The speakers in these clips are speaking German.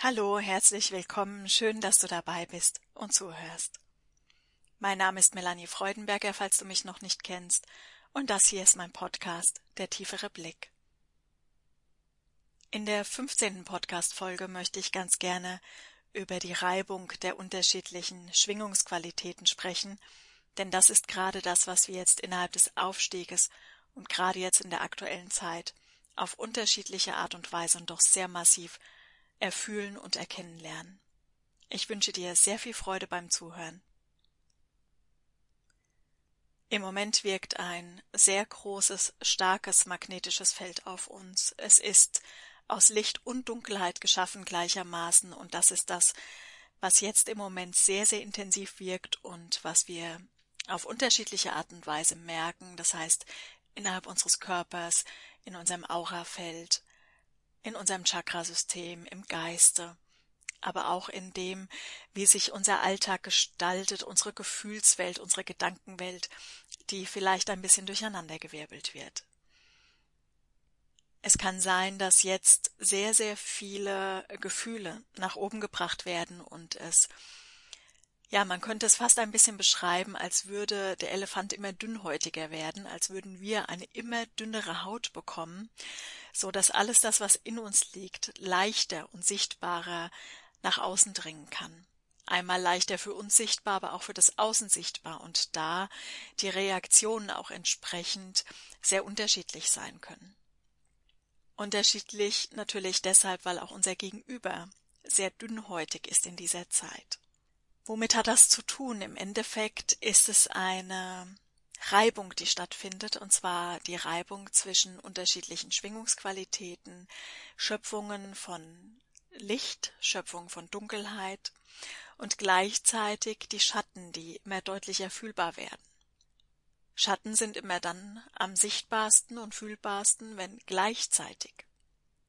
Hallo, herzlich willkommen, schön, dass du dabei bist und zuhörst. Mein Name ist Melanie Freudenberger, falls du mich noch nicht kennst, und das hier ist mein Podcast Der tiefere Blick. In der 15. Podcast-Folge möchte ich ganz gerne über die Reibung der unterschiedlichen Schwingungsqualitäten sprechen, denn das ist gerade das, was wir jetzt innerhalb des Aufstieges und gerade jetzt in der aktuellen Zeit auf unterschiedliche Art und Weise und doch sehr massiv erfühlen und erkennen lernen. Ich wünsche dir sehr viel Freude beim Zuhören. Im Moment wirkt ein sehr großes, starkes magnetisches Feld auf uns. Es ist aus Licht und Dunkelheit geschaffen gleichermaßen und das ist das, was jetzt im Moment sehr, sehr intensiv wirkt und was wir auf unterschiedliche Art und Weise merken, das heißt innerhalb unseres Körpers, in unserem Aurafeld, in unserem Chakrasystem, im Geiste, aber auch in dem, wie sich unser Alltag gestaltet, unsere Gefühlswelt, unsere Gedankenwelt, die vielleicht ein bisschen durcheinandergewirbelt wird. Es kann sein, dass jetzt sehr, sehr viele Gefühle nach oben gebracht werden und es ja, man könnte es fast ein bisschen beschreiben, als würde der Elefant immer dünnhäutiger werden, als würden wir eine immer dünnere Haut bekommen, so dass alles das, was in uns liegt, leichter und sichtbarer nach außen dringen kann. Einmal leichter für uns sichtbar, aber auch für das Außen sichtbar und da die Reaktionen auch entsprechend sehr unterschiedlich sein können. Unterschiedlich natürlich deshalb, weil auch unser Gegenüber sehr dünnhäutig ist in dieser Zeit. Womit hat das zu tun? Im Endeffekt ist es eine Reibung, die stattfindet, und zwar die Reibung zwischen unterschiedlichen Schwingungsqualitäten, Schöpfungen von Licht, Schöpfung von Dunkelheit und gleichzeitig die Schatten, die immer deutlicher fühlbar werden. Schatten sind immer dann am sichtbarsten und fühlbarsten, wenn gleichzeitig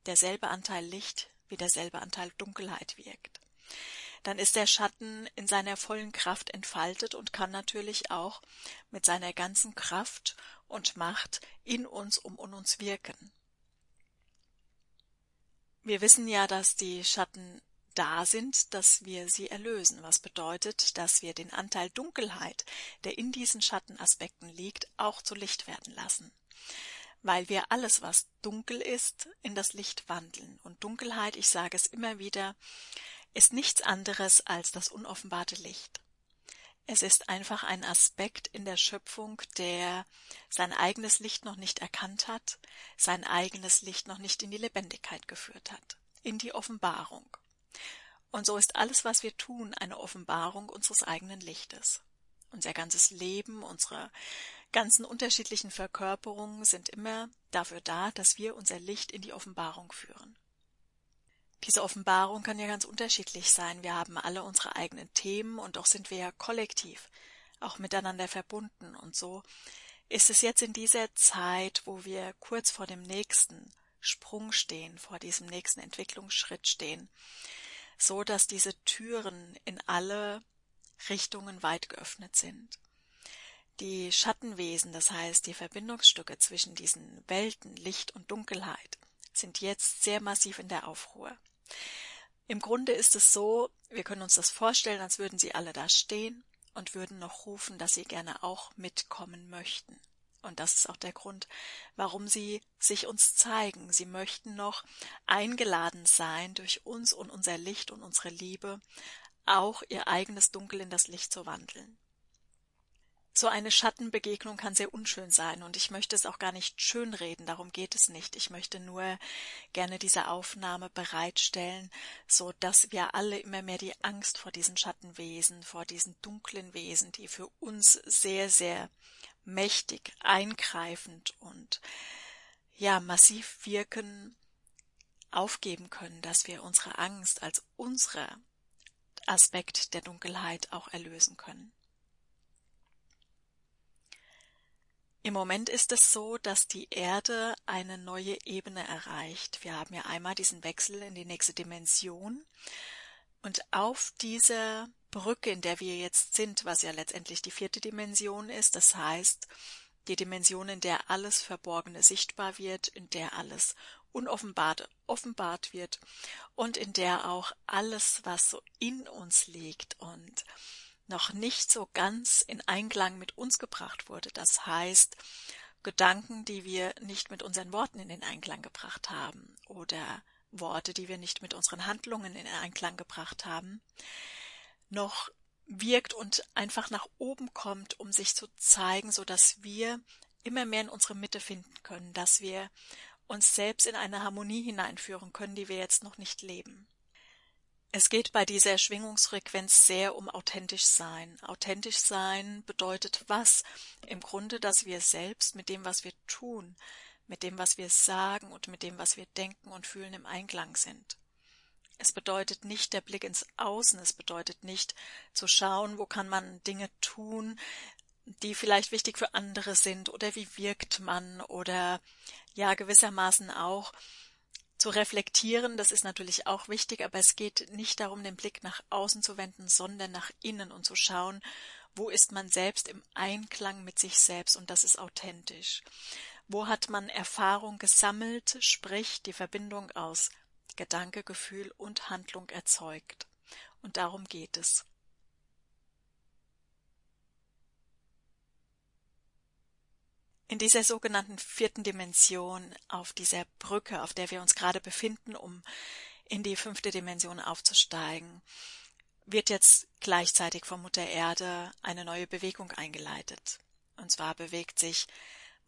derselbe Anteil Licht wie derselbe Anteil Dunkelheit wirkt dann ist der Schatten in seiner vollen Kraft entfaltet und kann natürlich auch mit seiner ganzen Kraft und Macht in uns um uns wirken. Wir wissen ja, dass die Schatten da sind, dass wir sie erlösen, was bedeutet, dass wir den Anteil Dunkelheit, der in diesen Schattenaspekten liegt, auch zu Licht werden lassen weil wir alles, was dunkel ist, in das Licht wandeln. Und Dunkelheit, ich sage es immer wieder, ist nichts anderes als das unoffenbarte Licht. Es ist einfach ein Aspekt in der Schöpfung, der sein eigenes Licht noch nicht erkannt hat, sein eigenes Licht noch nicht in die Lebendigkeit geführt hat, in die Offenbarung. Und so ist alles, was wir tun, eine Offenbarung unseres eigenen Lichtes. Unser ganzes Leben, unsere ganzen unterschiedlichen Verkörperungen sind immer dafür da, dass wir unser Licht in die Offenbarung führen. Diese Offenbarung kann ja ganz unterschiedlich sein. Wir haben alle unsere eigenen Themen und doch sind wir ja kollektiv, auch miteinander verbunden. Und so ist es jetzt in dieser Zeit, wo wir kurz vor dem nächsten Sprung stehen, vor diesem nächsten Entwicklungsschritt stehen, so dass diese Türen in alle Richtungen weit geöffnet sind. Die Schattenwesen, das heißt die Verbindungsstücke zwischen diesen Welten Licht und Dunkelheit, sind jetzt sehr massiv in der Aufruhr. Im Grunde ist es so, wir können uns das vorstellen, als würden sie alle da stehen und würden noch rufen, dass sie gerne auch mitkommen möchten. Und das ist auch der Grund, warum sie sich uns zeigen. Sie möchten noch eingeladen sein, durch uns und unser Licht und unsere Liebe auch ihr eigenes Dunkel in das Licht zu wandeln. So eine Schattenbegegnung kann sehr unschön sein und ich möchte es auch gar nicht schönreden, darum geht es nicht. Ich möchte nur gerne diese Aufnahme bereitstellen, so dass wir alle immer mehr die Angst vor diesen Schattenwesen, vor diesen dunklen Wesen, die für uns sehr, sehr mächtig, eingreifend und ja, massiv wirken, aufgeben können, dass wir unsere Angst als unsere Aspekt der Dunkelheit auch erlösen können. Im Moment ist es so, dass die Erde eine neue Ebene erreicht. Wir haben ja einmal diesen Wechsel in die nächste Dimension und auf dieser Brücke, in der wir jetzt sind, was ja letztendlich die vierte Dimension ist, das heißt die Dimension, in der alles Verborgene sichtbar wird, in der alles Unoffenbarte offenbart wird und in der auch alles, was so in uns liegt und noch nicht so ganz in Einklang mit uns gebracht wurde, das heißt Gedanken, die wir nicht mit unseren Worten in den Einklang gebracht haben oder Worte, die wir nicht mit unseren Handlungen in Einklang gebracht haben, noch wirkt und einfach nach oben kommt, um sich zu zeigen, so dass wir immer mehr in unsere Mitte finden können, dass wir uns selbst in eine Harmonie hineinführen können, die wir jetzt noch nicht leben. Es geht bei dieser Schwingungsfrequenz sehr um authentisch sein. Authentisch sein bedeutet was? Im Grunde, dass wir selbst mit dem, was wir tun, mit dem, was wir sagen und mit dem, was wir denken und fühlen, im Einklang sind. Es bedeutet nicht der Blick ins Außen, es bedeutet nicht zu schauen, wo kann man Dinge tun, die vielleicht wichtig für andere sind oder wie wirkt man oder ja gewissermaßen auch zu reflektieren, das ist natürlich auch wichtig, aber es geht nicht darum, den Blick nach außen zu wenden, sondern nach innen und zu schauen, wo ist man selbst im Einklang mit sich selbst und das ist authentisch. Wo hat man Erfahrung gesammelt, sprich die Verbindung aus Gedanke, Gefühl und Handlung erzeugt. Und darum geht es. In dieser sogenannten vierten Dimension, auf dieser Brücke, auf der wir uns gerade befinden, um in die fünfte Dimension aufzusteigen, wird jetzt gleichzeitig von Mutter Erde eine neue Bewegung eingeleitet. Und zwar bewegt sich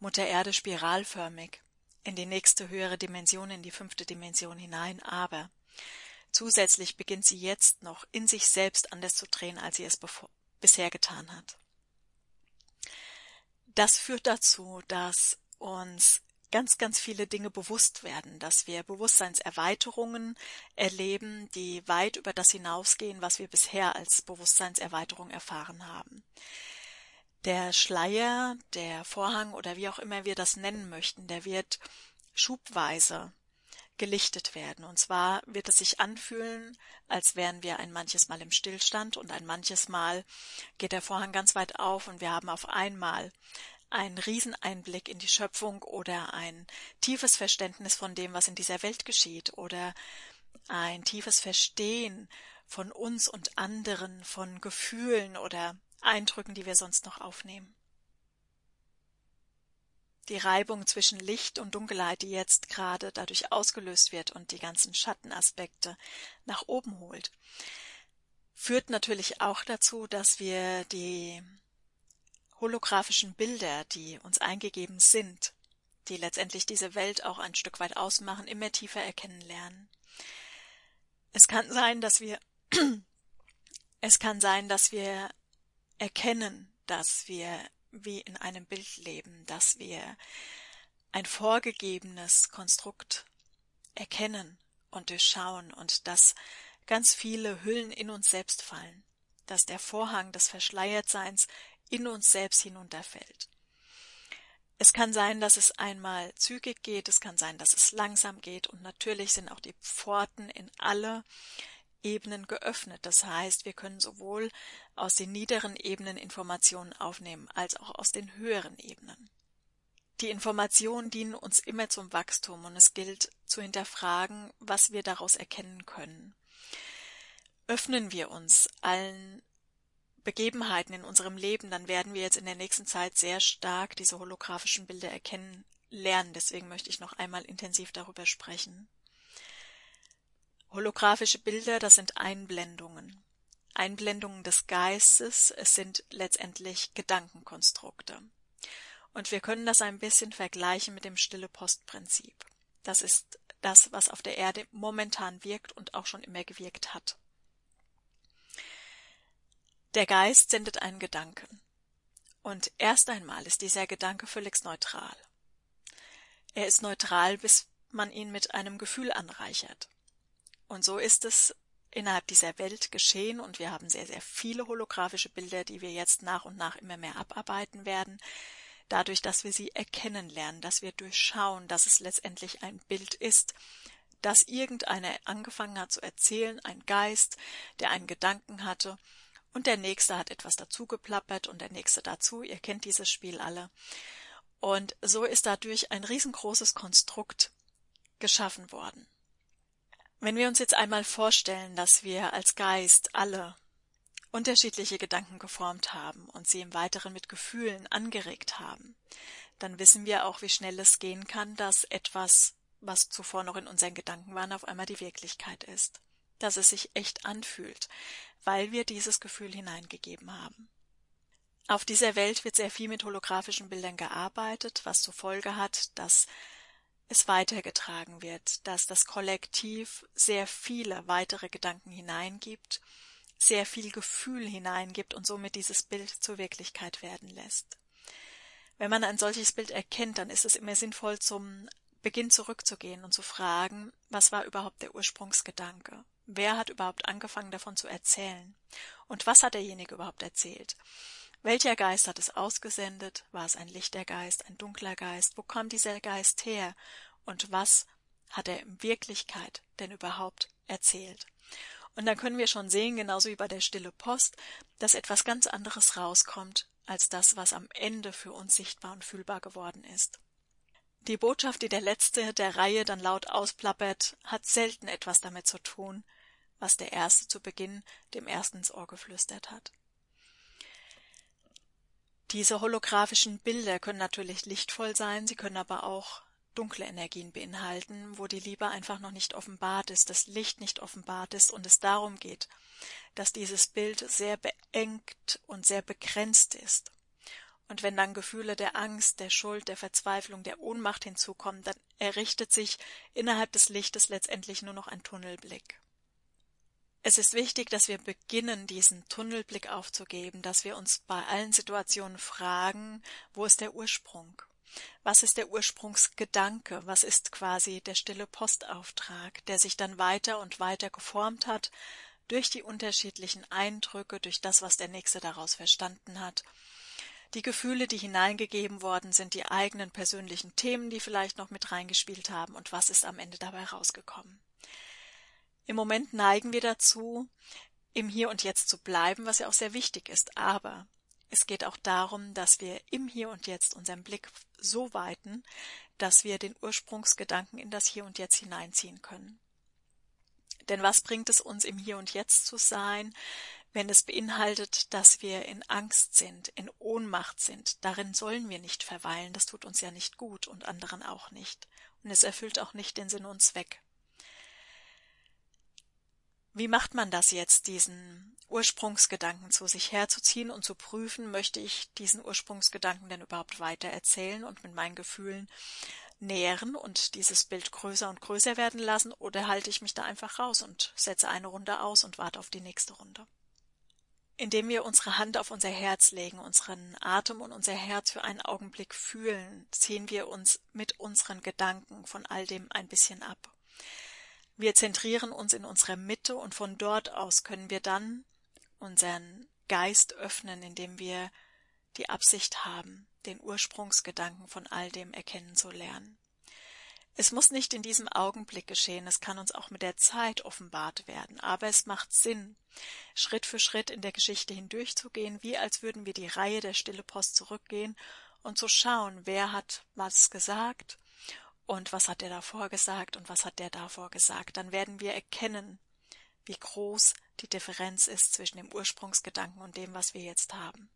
Mutter Erde spiralförmig in die nächste höhere Dimension, in die fünfte Dimension hinein, aber zusätzlich beginnt sie jetzt noch in sich selbst anders zu drehen, als sie es bisher getan hat. Das führt dazu, dass uns ganz, ganz viele Dinge bewusst werden, dass wir Bewusstseinserweiterungen erleben, die weit über das hinausgehen, was wir bisher als Bewusstseinserweiterung erfahren haben. Der Schleier, der Vorhang oder wie auch immer wir das nennen möchten, der wird schubweise gelichtet werden. Und zwar wird es sich anfühlen, als wären wir ein manches Mal im Stillstand und ein manches Mal geht der Vorhang ganz weit auf und wir haben auf einmal einen Rieseneinblick in die Schöpfung oder ein tiefes Verständnis von dem, was in dieser Welt geschieht oder ein tiefes Verstehen von uns und anderen, von Gefühlen oder Eindrücken, die wir sonst noch aufnehmen die Reibung zwischen Licht und Dunkelheit, die jetzt gerade dadurch ausgelöst wird und die ganzen Schattenaspekte nach oben holt, führt natürlich auch dazu, dass wir die holographischen Bilder, die uns eingegeben sind, die letztendlich diese Welt auch ein Stück weit ausmachen, immer tiefer erkennen lernen. Es kann sein, dass wir es kann sein, dass wir erkennen, dass wir wie in einem Bild leben, dass wir ein vorgegebenes Konstrukt erkennen und durchschauen und dass ganz viele Hüllen in uns selbst fallen, dass der Vorhang des Verschleiertseins in uns selbst hinunterfällt. Es kann sein, dass es einmal zügig geht, es kann sein, dass es langsam geht und natürlich sind auch die Pforten in alle Ebenen geöffnet. Das heißt, wir können sowohl aus den niederen Ebenen Informationen aufnehmen als auch aus den höheren Ebenen. Die Informationen dienen uns immer zum Wachstum und es gilt zu hinterfragen, was wir daraus erkennen können. Öffnen wir uns allen Begebenheiten in unserem Leben, dann werden wir jetzt in der nächsten Zeit sehr stark diese holographischen Bilder erkennen lernen. Deswegen möchte ich noch einmal intensiv darüber sprechen. Holographische Bilder, das sind Einblendungen. Einblendungen des Geistes, es sind letztendlich Gedankenkonstrukte. Und wir können das ein bisschen vergleichen mit dem stille Postprinzip. Das ist das, was auf der Erde momentan wirkt und auch schon immer gewirkt hat. Der Geist sendet einen Gedanken. Und erst einmal ist dieser Gedanke völlig neutral. Er ist neutral, bis man ihn mit einem Gefühl anreichert. Und so ist es innerhalb dieser Welt geschehen und wir haben sehr, sehr viele holographische Bilder, die wir jetzt nach und nach immer mehr abarbeiten werden, dadurch, dass wir sie erkennen lernen, dass wir durchschauen, dass es letztendlich ein Bild ist, dass irgendeiner angefangen hat zu erzählen, ein Geist, der einen Gedanken hatte, und der nächste hat etwas dazu geplappert und der nächste dazu, ihr kennt dieses Spiel alle. Und so ist dadurch ein riesengroßes Konstrukt geschaffen worden. Wenn wir uns jetzt einmal vorstellen, dass wir als Geist alle unterschiedliche Gedanken geformt haben und sie im Weiteren mit Gefühlen angeregt haben, dann wissen wir auch, wie schnell es gehen kann, dass etwas, was zuvor noch in unseren Gedanken war, auf einmal die Wirklichkeit ist. Dass es sich echt anfühlt, weil wir dieses Gefühl hineingegeben haben. Auf dieser Welt wird sehr viel mit holographischen Bildern gearbeitet, was zur Folge hat, dass es weitergetragen wird, dass das Kollektiv sehr viele weitere Gedanken hineingibt, sehr viel Gefühl hineingibt und somit dieses Bild zur Wirklichkeit werden lässt. Wenn man ein solches Bild erkennt, dann ist es immer sinnvoll, zum Beginn zurückzugehen und zu fragen, was war überhaupt der Ursprungsgedanke? Wer hat überhaupt angefangen davon zu erzählen? Und was hat derjenige überhaupt erzählt? Welcher Geist hat es ausgesendet? War es ein lichter Geist, ein dunkler Geist? Wo kam dieser Geist her? Und was hat er in Wirklichkeit denn überhaupt erzählt? Und dann können wir schon sehen, genauso wie bei der stille Post, dass etwas ganz anderes rauskommt als das, was am Ende für uns sichtbar und fühlbar geworden ist. Die Botschaft, die der letzte der Reihe dann laut ausplappert, hat selten etwas damit zu tun, was der erste zu Beginn dem ersten ins Ohr geflüstert hat. Diese holographischen Bilder können natürlich lichtvoll sein, sie können aber auch dunkle Energien beinhalten, wo die Liebe einfach noch nicht offenbart ist, das Licht nicht offenbart ist und es darum geht, dass dieses Bild sehr beengt und sehr begrenzt ist. Und wenn dann Gefühle der Angst, der Schuld, der Verzweiflung, der Ohnmacht hinzukommen, dann errichtet sich innerhalb des Lichtes letztendlich nur noch ein Tunnelblick. Es ist wichtig, dass wir beginnen, diesen Tunnelblick aufzugeben, dass wir uns bei allen Situationen fragen, wo ist der Ursprung? Was ist der Ursprungsgedanke? Was ist quasi der stille Postauftrag, der sich dann weiter und weiter geformt hat durch die unterschiedlichen Eindrücke, durch das, was der Nächste daraus verstanden hat, die Gefühle, die hineingegeben worden sind, die eigenen persönlichen Themen, die vielleicht noch mit reingespielt haben und was ist am Ende dabei rausgekommen. Im Moment neigen wir dazu, im Hier und Jetzt zu bleiben, was ja auch sehr wichtig ist. Aber es geht auch darum, dass wir im Hier und Jetzt unseren Blick so weiten, dass wir den Ursprungsgedanken in das Hier und Jetzt hineinziehen können. Denn was bringt es uns, im Hier und Jetzt zu sein, wenn es beinhaltet, dass wir in Angst sind, in Ohnmacht sind? Darin sollen wir nicht verweilen, das tut uns ja nicht gut und anderen auch nicht. Und es erfüllt auch nicht den Sinn und Zweck. Wie macht man das jetzt, diesen Ursprungsgedanken zu sich herzuziehen und zu prüfen, möchte ich diesen Ursprungsgedanken denn überhaupt weiter erzählen und mit meinen Gefühlen nähren und dieses Bild größer und größer werden lassen, oder halte ich mich da einfach raus und setze eine Runde aus und warte auf die nächste Runde? Indem wir unsere Hand auf unser Herz legen, unseren Atem und unser Herz für einen Augenblick fühlen, ziehen wir uns mit unseren Gedanken von all dem ein bisschen ab. Wir zentrieren uns in unserer Mitte und von dort aus können wir dann unseren Geist öffnen, indem wir die Absicht haben, den Ursprungsgedanken von all dem erkennen zu lernen. Es muss nicht in diesem Augenblick geschehen, es kann uns auch mit der Zeit offenbart werden, aber es macht Sinn, Schritt für Schritt in der Geschichte hindurchzugehen, wie als würden wir die Reihe der Stille Post zurückgehen und zu schauen, wer hat was gesagt und was hat der davor gesagt und was hat der davor gesagt, dann werden wir erkennen, wie groß die Differenz ist zwischen dem Ursprungsgedanken und dem, was wir jetzt haben.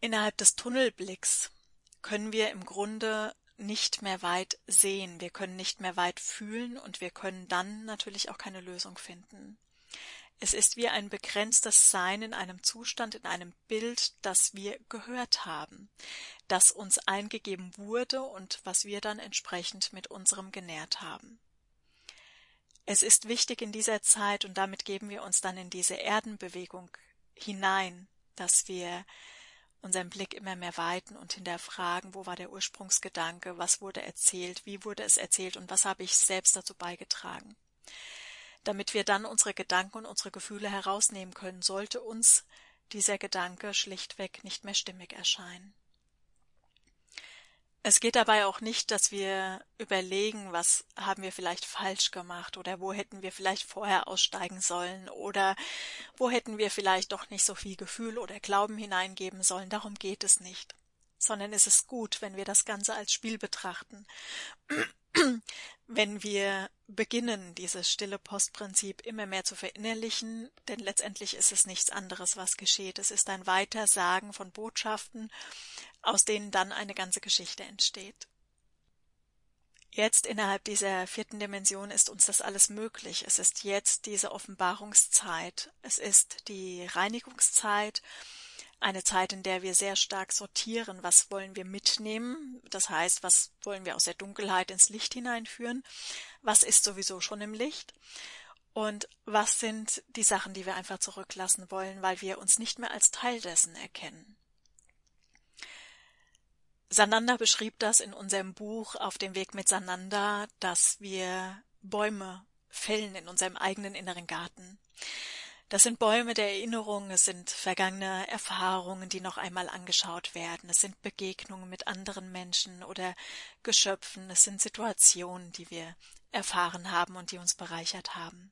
Innerhalb des Tunnelblicks können wir im Grunde nicht mehr weit sehen, wir können nicht mehr weit fühlen und wir können dann natürlich auch keine Lösung finden. Es ist wie ein begrenztes Sein in einem Zustand, in einem Bild, das wir gehört haben, das uns eingegeben wurde und was wir dann entsprechend mit unserem genährt haben. Es ist wichtig in dieser Zeit, und damit geben wir uns dann in diese Erdenbewegung hinein, dass wir unseren Blick immer mehr weiten und hinterfragen, wo war der Ursprungsgedanke, was wurde erzählt, wie wurde es erzählt und was habe ich selbst dazu beigetragen damit wir dann unsere Gedanken und unsere Gefühle herausnehmen können, sollte uns dieser Gedanke schlichtweg nicht mehr stimmig erscheinen. Es geht dabei auch nicht, dass wir überlegen, was haben wir vielleicht falsch gemacht oder wo hätten wir vielleicht vorher aussteigen sollen oder wo hätten wir vielleicht doch nicht so viel Gefühl oder Glauben hineingeben sollen. Darum geht es nicht, sondern es ist gut, wenn wir das Ganze als Spiel betrachten wenn wir beginnen, dieses stille Postprinzip immer mehr zu verinnerlichen, denn letztendlich ist es nichts anderes, was geschieht. Es ist ein Weitersagen von Botschaften, aus denen dann eine ganze Geschichte entsteht. Jetzt innerhalb dieser vierten Dimension ist uns das alles möglich. Es ist jetzt diese Offenbarungszeit. Es ist die Reinigungszeit eine Zeit, in der wir sehr stark sortieren, was wollen wir mitnehmen, das heißt, was wollen wir aus der Dunkelheit ins Licht hineinführen, was ist sowieso schon im Licht und was sind die Sachen, die wir einfach zurücklassen wollen, weil wir uns nicht mehr als Teil dessen erkennen. Sananda beschrieb das in unserem Buch Auf dem Weg mit Sananda, dass wir Bäume fällen in unserem eigenen inneren Garten. Das sind Bäume der Erinnerung, es sind vergangene Erfahrungen, die noch einmal angeschaut werden, es sind Begegnungen mit anderen Menschen oder Geschöpfen, es sind Situationen, die wir erfahren haben und die uns bereichert haben.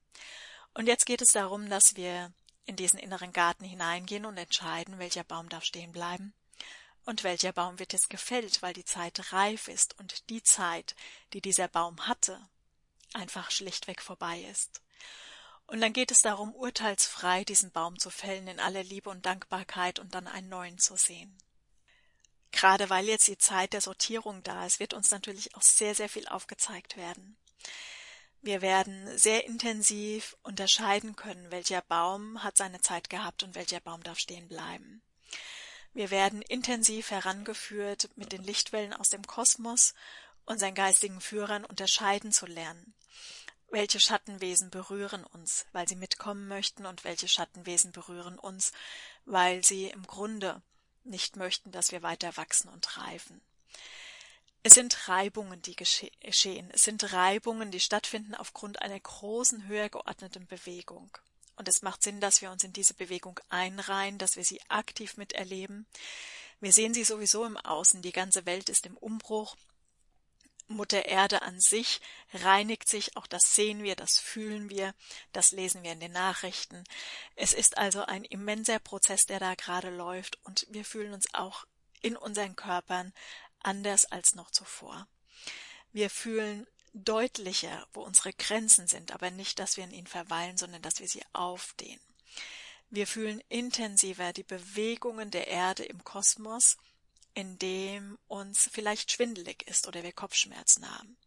Und jetzt geht es darum, dass wir in diesen inneren Garten hineingehen und entscheiden, welcher Baum darf stehen bleiben und welcher Baum wird jetzt gefällt, weil die Zeit reif ist und die Zeit, die dieser Baum hatte, einfach schlichtweg vorbei ist. Und dann geht es darum, urteilsfrei diesen Baum zu fällen in aller Liebe und Dankbarkeit und dann einen neuen zu sehen. Gerade weil jetzt die Zeit der Sortierung da ist, wird uns natürlich auch sehr, sehr viel aufgezeigt werden. Wir werden sehr intensiv unterscheiden können, welcher Baum hat seine Zeit gehabt und welcher Baum darf stehen bleiben. Wir werden intensiv herangeführt, mit den Lichtwellen aus dem Kosmos unseren geistigen Führern unterscheiden zu lernen welche Schattenwesen berühren uns, weil sie mitkommen möchten und welche Schattenwesen berühren uns, weil sie im Grunde nicht möchten, dass wir weiter wachsen und reifen. Es sind Reibungen, die geschehen. Es sind Reibungen, die stattfinden aufgrund einer großen, höher geordneten Bewegung. Und es macht Sinn, dass wir uns in diese Bewegung einreihen, dass wir sie aktiv miterleben. Wir sehen sie sowieso im Außen. Die ganze Welt ist im Umbruch. Mutter Erde an sich reinigt sich, auch das sehen wir, das fühlen wir, das lesen wir in den Nachrichten. Es ist also ein immenser Prozess, der da gerade läuft, und wir fühlen uns auch in unseren Körpern anders als noch zuvor. Wir fühlen deutlicher, wo unsere Grenzen sind, aber nicht, dass wir in ihnen verweilen, sondern dass wir sie aufdehnen. Wir fühlen intensiver die Bewegungen der Erde im Kosmos, in dem uns vielleicht schwindelig ist oder wir Kopfschmerzen haben.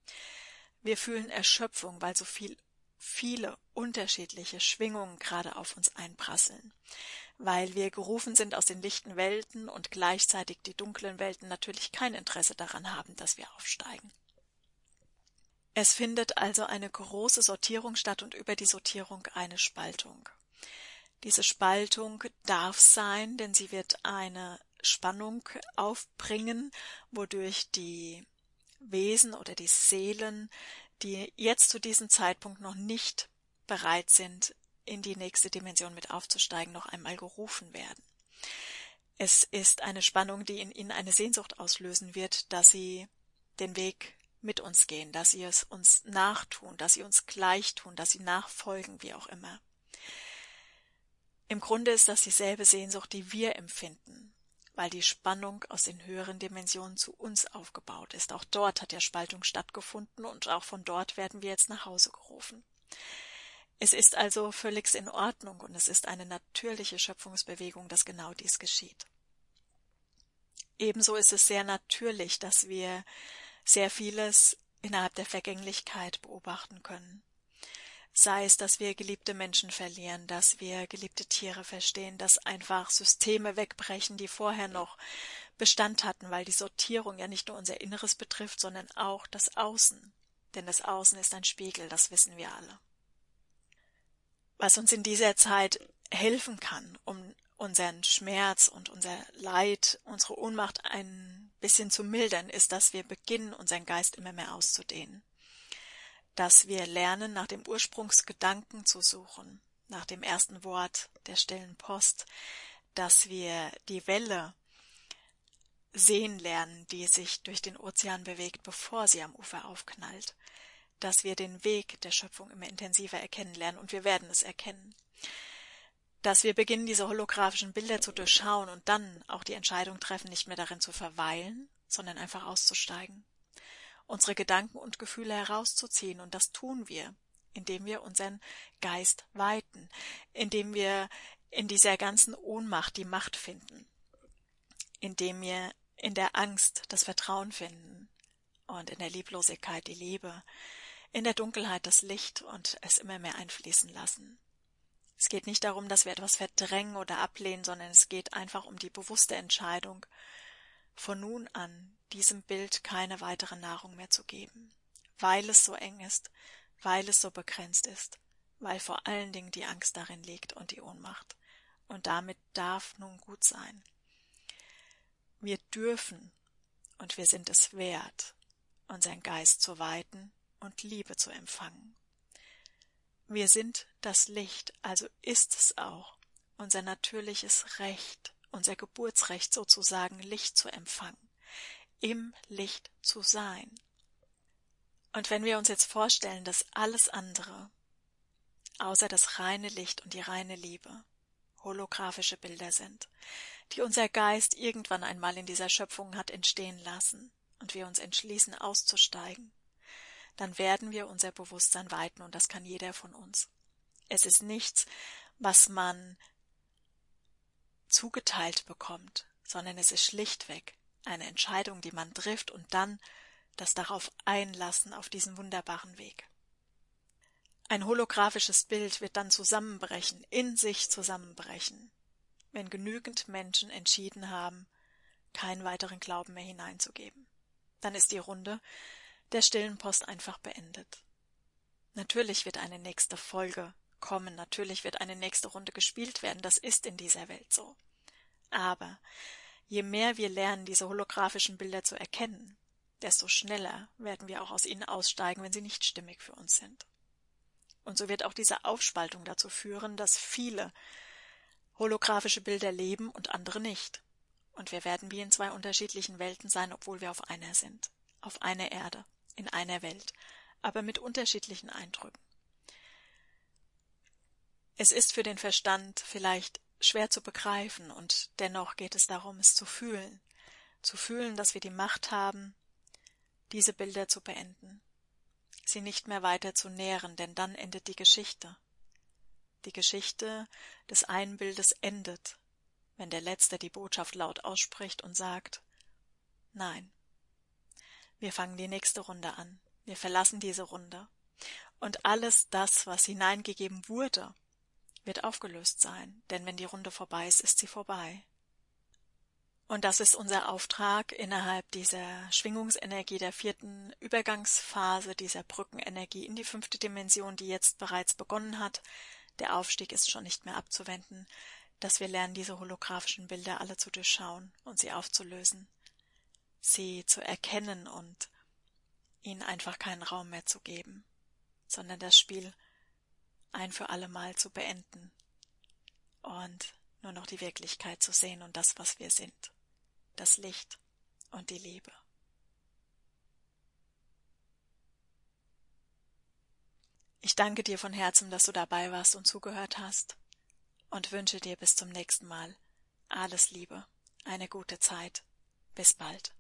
Wir fühlen Erschöpfung, weil so viel, viele unterschiedliche Schwingungen gerade auf uns einprasseln, weil wir gerufen sind aus den lichten Welten und gleichzeitig die dunklen Welten natürlich kein Interesse daran haben, dass wir aufsteigen. Es findet also eine große Sortierung statt und über die Sortierung eine Spaltung. Diese Spaltung darf sein, denn sie wird eine Spannung aufbringen, wodurch die Wesen oder die Seelen, die jetzt zu diesem Zeitpunkt noch nicht bereit sind, in die nächste Dimension mit aufzusteigen, noch einmal gerufen werden. Es ist eine Spannung, die in ihnen eine Sehnsucht auslösen wird, dass sie den Weg mit uns gehen, dass sie es uns nachtun, dass sie uns gleich tun, dass sie nachfolgen, wie auch immer. Im Grunde ist das dieselbe Sehnsucht, die wir empfinden, weil die Spannung aus den höheren Dimensionen zu uns aufgebaut ist. Auch dort hat ja Spaltung stattgefunden und auch von dort werden wir jetzt nach Hause gerufen. Es ist also völlig in Ordnung und es ist eine natürliche Schöpfungsbewegung, dass genau dies geschieht. Ebenso ist es sehr natürlich, dass wir sehr vieles innerhalb der Vergänglichkeit beobachten können sei es, dass wir geliebte Menschen verlieren, dass wir geliebte Tiere verstehen, dass einfach Systeme wegbrechen, die vorher noch Bestand hatten, weil die Sortierung ja nicht nur unser Inneres betrifft, sondern auch das Außen. Denn das Außen ist ein Spiegel, das wissen wir alle. Was uns in dieser Zeit helfen kann, um unseren Schmerz und unser Leid, unsere Ohnmacht ein bisschen zu mildern, ist, dass wir beginnen, unseren Geist immer mehr auszudehnen dass wir lernen, nach dem Ursprungsgedanken zu suchen, nach dem ersten Wort der stillen Post, dass wir die Welle sehen lernen, die sich durch den Ozean bewegt, bevor sie am Ufer aufknallt, dass wir den Weg der Schöpfung immer intensiver erkennen lernen, und wir werden es erkennen, dass wir beginnen, diese holographischen Bilder zu durchschauen und dann auch die Entscheidung treffen, nicht mehr darin zu verweilen, sondern einfach auszusteigen unsere Gedanken und Gefühle herauszuziehen, und das tun wir, indem wir unseren Geist weiten, indem wir in dieser ganzen Ohnmacht die Macht finden, indem wir in der Angst das Vertrauen finden und in der Lieblosigkeit die Liebe, in der Dunkelheit das Licht und es immer mehr einfließen lassen. Es geht nicht darum, dass wir etwas verdrängen oder ablehnen, sondern es geht einfach um die bewusste Entscheidung, von nun an diesem Bild keine weitere Nahrung mehr zu geben, weil es so eng ist, weil es so begrenzt ist, weil vor allen Dingen die Angst darin liegt und die Ohnmacht. Und damit darf nun gut sein. Wir dürfen und wir sind es wert, unseren Geist zu weiten und Liebe zu empfangen. Wir sind das Licht, also ist es auch unser natürliches Recht, unser Geburtsrecht sozusagen Licht zu empfangen, im Licht zu sein. Und wenn wir uns jetzt vorstellen, dass alles andere, außer das reine Licht und die reine Liebe, holographische Bilder sind, die unser Geist irgendwann einmal in dieser Schöpfung hat entstehen lassen, und wir uns entschließen auszusteigen, dann werden wir unser Bewusstsein weiten und das kann jeder von uns. Es ist nichts, was man zugeteilt bekommt, sondern es ist schlichtweg eine Entscheidung, die man trifft und dann das darauf einlassen auf diesen wunderbaren Weg. Ein holographisches Bild wird dann zusammenbrechen, in sich zusammenbrechen, wenn genügend Menschen entschieden haben, keinen weiteren Glauben mehr hineinzugeben. Dann ist die Runde der stillen Post einfach beendet. Natürlich wird eine nächste Folge kommen, natürlich wird eine nächste Runde gespielt werden, das ist in dieser Welt so. Aber je mehr wir lernen, diese holographischen Bilder zu erkennen, desto schneller werden wir auch aus ihnen aussteigen, wenn sie nicht stimmig für uns sind. Und so wird auch diese Aufspaltung dazu führen, dass viele holographische Bilder leben und andere nicht. Und wir werden wie in zwei unterschiedlichen Welten sein, obwohl wir auf einer sind, auf einer Erde in einer Welt, aber mit unterschiedlichen Eindrücken. Es ist für den Verstand vielleicht schwer zu begreifen, und dennoch geht es darum, es zu fühlen, zu fühlen, dass wir die Macht haben, diese Bilder zu beenden, sie nicht mehr weiter zu nähren, denn dann endet die Geschichte. Die Geschichte des einen Bildes endet, wenn der Letzte die Botschaft laut ausspricht und sagt Nein, wir fangen die nächste Runde an. Wir verlassen diese Runde. Und alles das, was hineingegeben wurde, wird aufgelöst sein, denn wenn die Runde vorbei ist, ist sie vorbei. Und das ist unser Auftrag innerhalb dieser Schwingungsenergie der vierten Übergangsphase, dieser Brückenenergie in die fünfte Dimension, die jetzt bereits begonnen hat. Der Aufstieg ist schon nicht mehr abzuwenden, dass wir lernen, diese holographischen Bilder alle zu durchschauen und sie aufzulösen sie zu erkennen und ihnen einfach keinen Raum mehr zu geben, sondern das Spiel ein für alle Mal zu beenden und nur noch die Wirklichkeit zu sehen und das, was wir sind, das Licht und die Liebe. Ich danke dir von Herzen, dass du dabei warst und zugehört hast und wünsche dir bis zum nächsten Mal alles Liebe, eine gute Zeit. Bis bald.